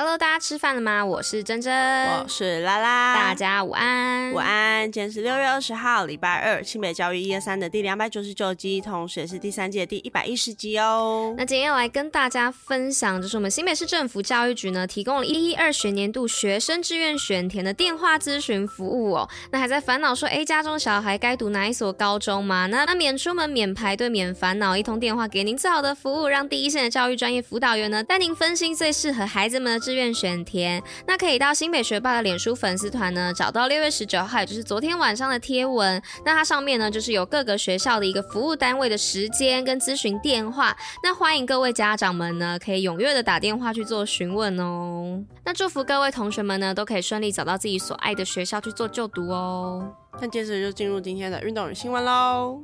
Hello，大家吃饭了吗？我是珍珍，我是拉拉，大家午安，午安。今天是六月二十号，礼拜二，新北教育一二三的第两百九十九集，同时也是第三季的第一百一十集哦。那今天要来跟大家分享，就是我们新北市政府教育局呢，提供了一一二学年度学生志愿选填的电话咨询服务哦。那还在烦恼说，哎，家中小孩该读哪一所高中吗？那那免出门、免排队、免烦恼，一通电话给您最好的服务，让第一线的教育专业辅导员呢，带您分析最适合孩子们的。志愿选填，那可以到新北学霸的脸书粉丝团呢，找到六月十九号，也就是昨天晚上的贴文。那它上面呢，就是有各个学校的一个服务单位的时间跟咨询电话。那欢迎各位家长们呢，可以踊跃的打电话去做询问哦。那祝福各位同学们呢，都可以顺利找到自己所爱的学校去做就读哦。那接着就进入今天的运动与新闻喽。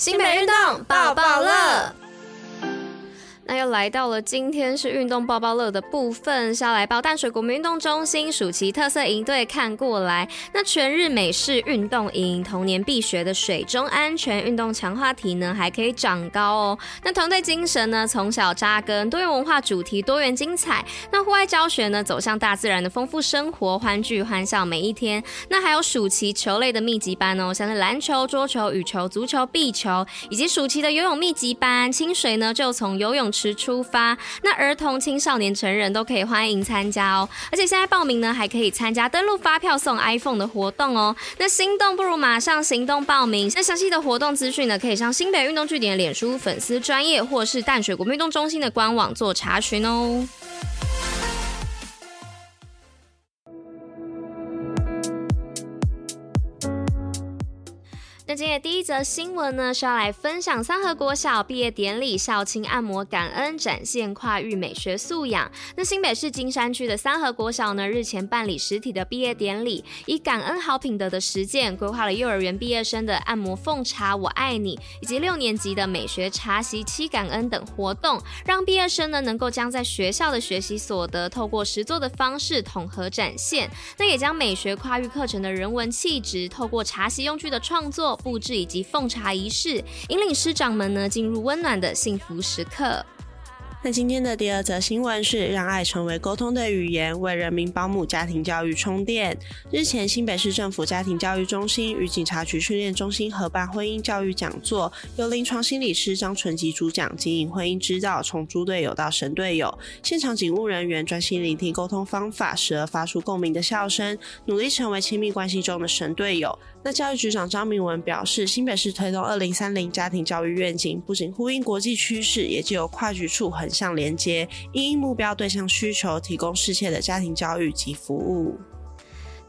新北运动抱抱乐。那又来到了今天是运动包包乐的部分，是要来报淡水国民运动中心暑期特色营队看过来。那全日美式运动营，童年必学的水中安全运动强化体能还可以长高哦。那团队精神呢，从小扎根，多元文化主题多元精彩。那户外教学呢，走向大自然的丰富生活，欢聚欢笑每一天。那还有暑期球类的密集班哦，像是篮球、桌球、羽球、足球、壁球，以及暑期的游泳密集班。清水呢，就从游泳时出发，那儿童、青少年、成人都可以欢迎参加哦。而且现在报名呢，还可以参加登录发票送 iPhone 的活动哦。那心动不如马上行动报名。那详细的活动资讯呢，可以上新北运动据点脸书粉丝专业，或是淡水国运动中心的官网做查询哦。那今天的第一则新闻呢，是要来分享三和国小毕业典礼，校庆按摩感恩，展现跨域美学素养。那新北市金山区的三和国小呢，日前办理实体的毕业典礼，以感恩好品德的实践，规划了幼儿园毕业生的按摩奉茶我爱你，以及六年级的美学茶席七感恩等活动，让毕业生呢能够将在学校的学习所得，透过实作的方式统合展现。那也将美学跨域课程的人文气质，透过茶席用具的创作。布置以及奉茶仪式，引领师长们呢进入温暖的幸福时刻。那今天的第二则新闻是让爱成为沟通的语言，为人民保姆家庭教育充电。日前，新北市政府家庭教育中心与警察局训练中心合办婚姻教育讲座，由临床心理师张纯吉主讲，经营婚姻之道，从猪队友到神队友。现场警务人员专心聆听沟通方法，时而发出共鸣的笑声，努力成为亲密关系中的神队友。那教育局长张明文表示，新北市推动二零三零家庭教育愿景，不仅呼应国际趋势，也具有跨局处横向连接，因应目标对象需求，提供适切的家庭教育及服务。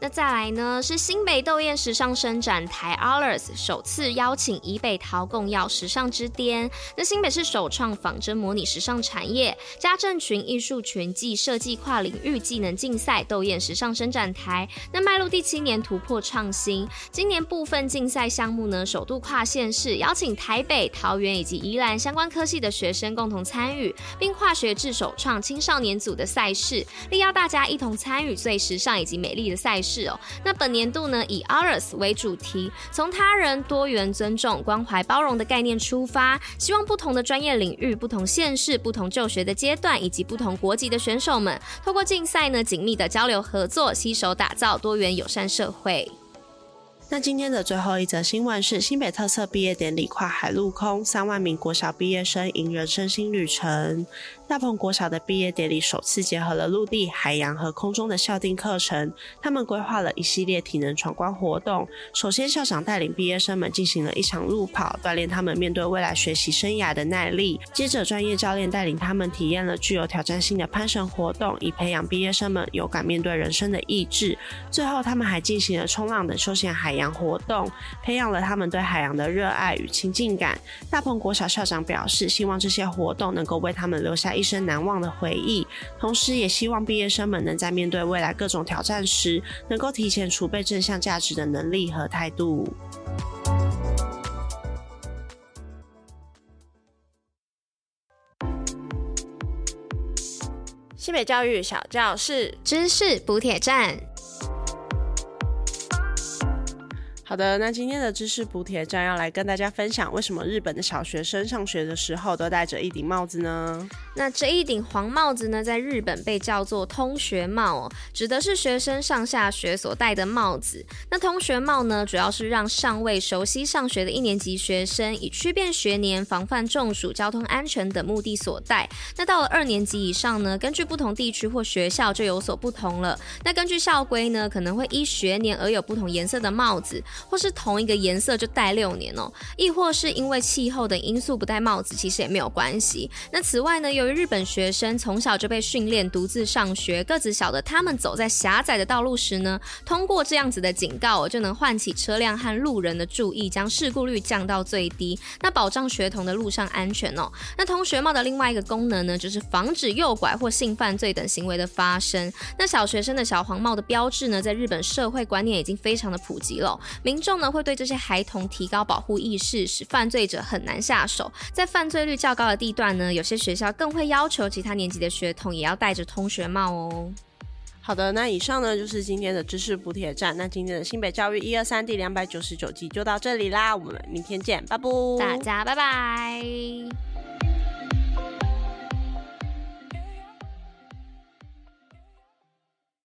那再来呢，是新北斗艳时尚伸展台 Allers 首次邀请以北桃共耀时尚之巅。那新北市首创仿真模拟时尚产业家政群艺术群暨设计跨领域技能竞赛斗艳时尚伸展台，那迈入第七年突破创新。今年部分竞赛项目呢，首度跨县市邀请台北、桃园以及宜兰相关科系的学生共同参与，并跨学制首创青少年组的赛事，力邀大家一同参与最时尚以及美丽的赛事。是哦，那本年度呢，以 Ours 为主题，从他人、多元、尊重、关怀、包容的概念出发，希望不同的专业领域、不同县市、不同就学的阶段以及不同国籍的选手们，透过竞赛呢，紧密的交流合作，携手打造多元友善社会。那今天的最后一则新闻是新北特色毕业典礼，跨海陆空，三万名国小毕业生迎人生新旅程。大鹏国小的毕业典礼首次结合了陆地、海洋和空中的校定课程，他们规划了一系列体能闯关活动。首先，校长带领毕业生们进行了一场路跑，锻炼他们面对未来学习生涯的耐力。接着，专业教练带领他们体验了具有挑战性的攀绳活动，以培养毕业生们勇敢面对人生的意志。最后，他们还进行了冲浪等休闲海洋活动，培养了他们对海洋的热爱与亲近感。大鹏国小校长表示，希望这些活动能够为他们留下一一生难忘的回忆，同时也希望毕业生们能在面对未来各种挑战时，能够提前储备正向价值的能力和态度。西北教育小教室，知识补铁站。好的，那今天的知识补帖站要来跟大家分享，为什么日本的小学生上学的时候都戴着一顶帽子呢？那这一顶黄帽子呢，在日本被叫做通学帽，指的是学生上下学所戴的帽子。那通学帽呢，主要是让尚未熟悉上学的一年级学生，以区辨学年、防范中暑、交通安全等目的所戴。那到了二年级以上呢，根据不同地区或学校就有所不同了。那根据校规呢，可能会依学年而有不同颜色的帽子。或是同一个颜色就戴六年哦，亦或是因为气候等因素不戴帽子，其实也没有关系。那此外呢，由于日本学生从小就被训练独自上学，个子小的他们走在狭窄的道路时呢，通过这样子的警告，就能唤起车辆和路人的注意，将事故率降到最低，那保障学童的路上安全哦。那同学帽的另外一个功能呢，就是防止诱拐或性犯罪等行为的发生。那小学生的小黄帽的标志呢，在日本社会观念已经非常的普及了，民众呢会对这些孩童提高保护意识，使犯罪者很难下手。在犯罪率较高的地段呢，有些学校更会要求其他年级的学童也要戴着通学帽哦。好的，那以上呢就是今天的知识补帖站。那今天的新北教育一二三第两百九十九集就到这里啦，我们明天见，拜拜，大家拜拜。